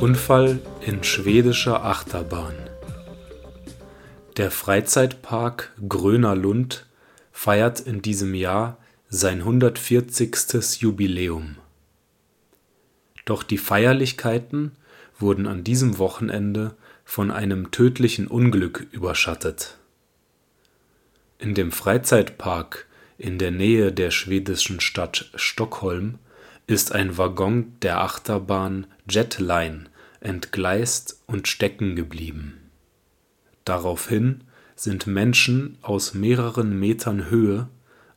Unfall in schwedischer Achterbahn Der Freizeitpark Gröner Lund feiert in diesem Jahr sein 140. Jubiläum. Doch die Feierlichkeiten wurden an diesem Wochenende von einem tödlichen Unglück überschattet. In dem Freizeitpark in der Nähe der schwedischen Stadt Stockholm ist ein Waggon der Achterbahn Jetline entgleist und stecken geblieben. Daraufhin sind Menschen aus mehreren Metern Höhe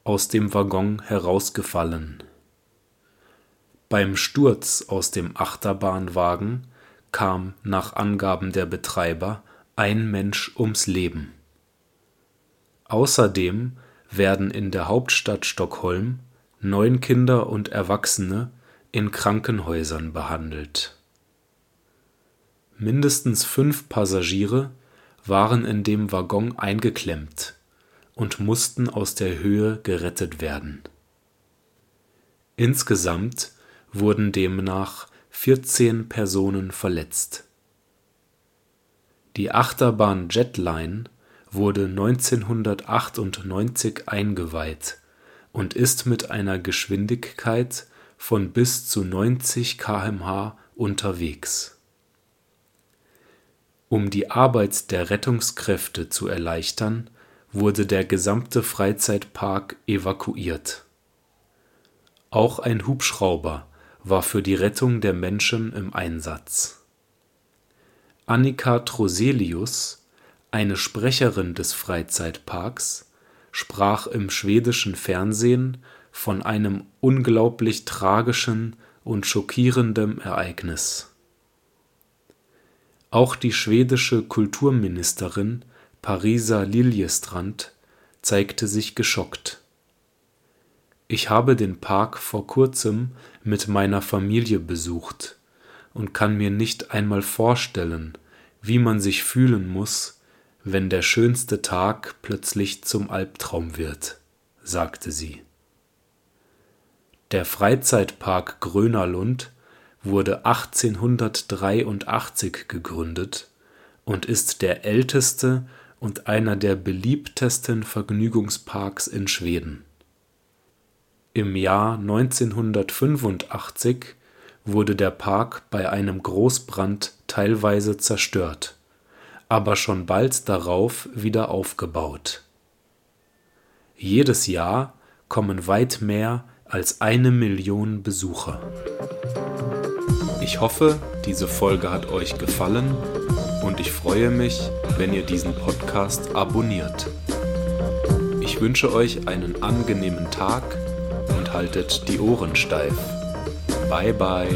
aus dem Waggon herausgefallen. Beim Sturz aus dem Achterbahnwagen kam nach Angaben der Betreiber ein Mensch ums Leben. Außerdem werden in der Hauptstadt Stockholm neun Kinder und Erwachsene in Krankenhäusern behandelt. Mindestens fünf Passagiere waren in dem Waggon eingeklemmt und mussten aus der Höhe gerettet werden. Insgesamt wurden demnach 14 Personen verletzt. Die Achterbahn Jetline wurde 1998 eingeweiht und ist mit einer Geschwindigkeit von bis zu 90 km/h unterwegs. Um die Arbeit der Rettungskräfte zu erleichtern, wurde der gesamte Freizeitpark evakuiert. Auch ein Hubschrauber war für die Rettung der Menschen im Einsatz. Annika Troselius, eine Sprecherin des Freizeitparks sprach im schwedischen Fernsehen von einem unglaublich tragischen und schockierenden Ereignis. Auch die schwedische Kulturministerin Parisa Liljestrand zeigte sich geschockt. Ich habe den Park vor kurzem mit meiner Familie besucht und kann mir nicht einmal vorstellen, wie man sich fühlen muss, wenn der schönste Tag plötzlich zum Albtraum wird, sagte sie. Der Freizeitpark Grönerlund wurde 1883 gegründet und ist der älteste und einer der beliebtesten Vergnügungsparks in Schweden. Im Jahr 1985 wurde der Park bei einem Großbrand teilweise zerstört aber schon bald darauf wieder aufgebaut. Jedes Jahr kommen weit mehr als eine Million Besucher. Ich hoffe, diese Folge hat euch gefallen und ich freue mich, wenn ihr diesen Podcast abonniert. Ich wünsche euch einen angenehmen Tag und haltet die Ohren steif. Bye bye.